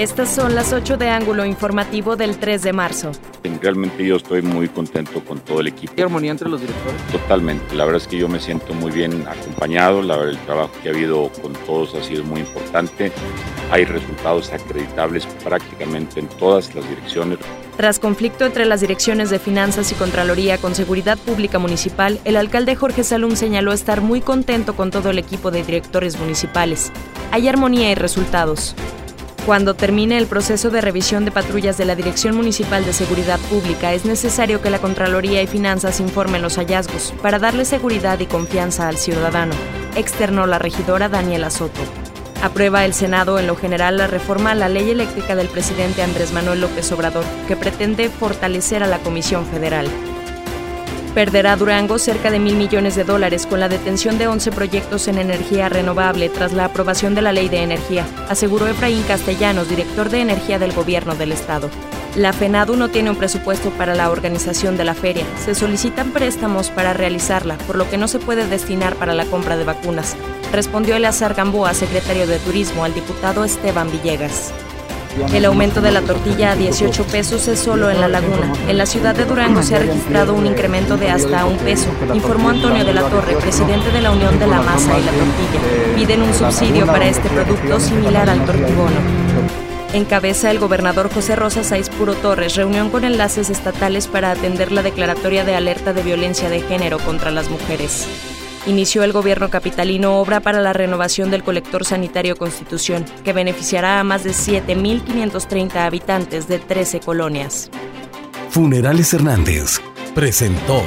Estas son las 8 de ángulo informativo del 3 de marzo. Realmente yo estoy muy contento con todo el equipo. ¿Hay armonía entre los directores? Totalmente. La verdad es que yo me siento muy bien acompañado. La verdad, el trabajo que ha habido con todos ha sido muy importante. Hay resultados acreditables prácticamente en todas las direcciones. Tras conflicto entre las direcciones de Finanzas y Contraloría con Seguridad Pública Municipal, el alcalde Jorge Salum señaló estar muy contento con todo el equipo de directores municipales. Hay armonía y resultados. Cuando termine el proceso de revisión de patrullas de la Dirección Municipal de Seguridad Pública, es necesario que la Contraloría y Finanzas informen los hallazgos para darle seguridad y confianza al ciudadano, externó la regidora Daniela Soto. Aprueba el Senado en lo general la reforma a la ley eléctrica del presidente Andrés Manuel López Obrador, que pretende fortalecer a la Comisión Federal. Perderá Durango cerca de mil millones de dólares con la detención de 11 proyectos en energía renovable tras la aprobación de la Ley de Energía, aseguró Efraín Castellanos, director de Energía del Gobierno del Estado. La FENADU no tiene un presupuesto para la organización de la feria. Se solicitan préstamos para realizarla, por lo que no se puede destinar para la compra de vacunas, respondió Eleazar Gamboa, secretario de Turismo, al diputado Esteban Villegas. El aumento de la tortilla a 18 pesos es solo en la laguna. En la ciudad de Durango se ha registrado un incremento de hasta un peso, informó Antonio de la Torre, presidente de la Unión de la Masa y la Tortilla. Piden un subsidio para este producto similar al tortibono. Encabeza el gobernador José Rosa Saiz Puro Torres reunión con enlaces estatales para atender la declaratoria de alerta de violencia de género contra las mujeres inició el gobierno capitalino obra para la renovación del colector sanitario Constitución, que beneficiará a más de 7.530 habitantes de 13 colonias. Funerales Hernández presentó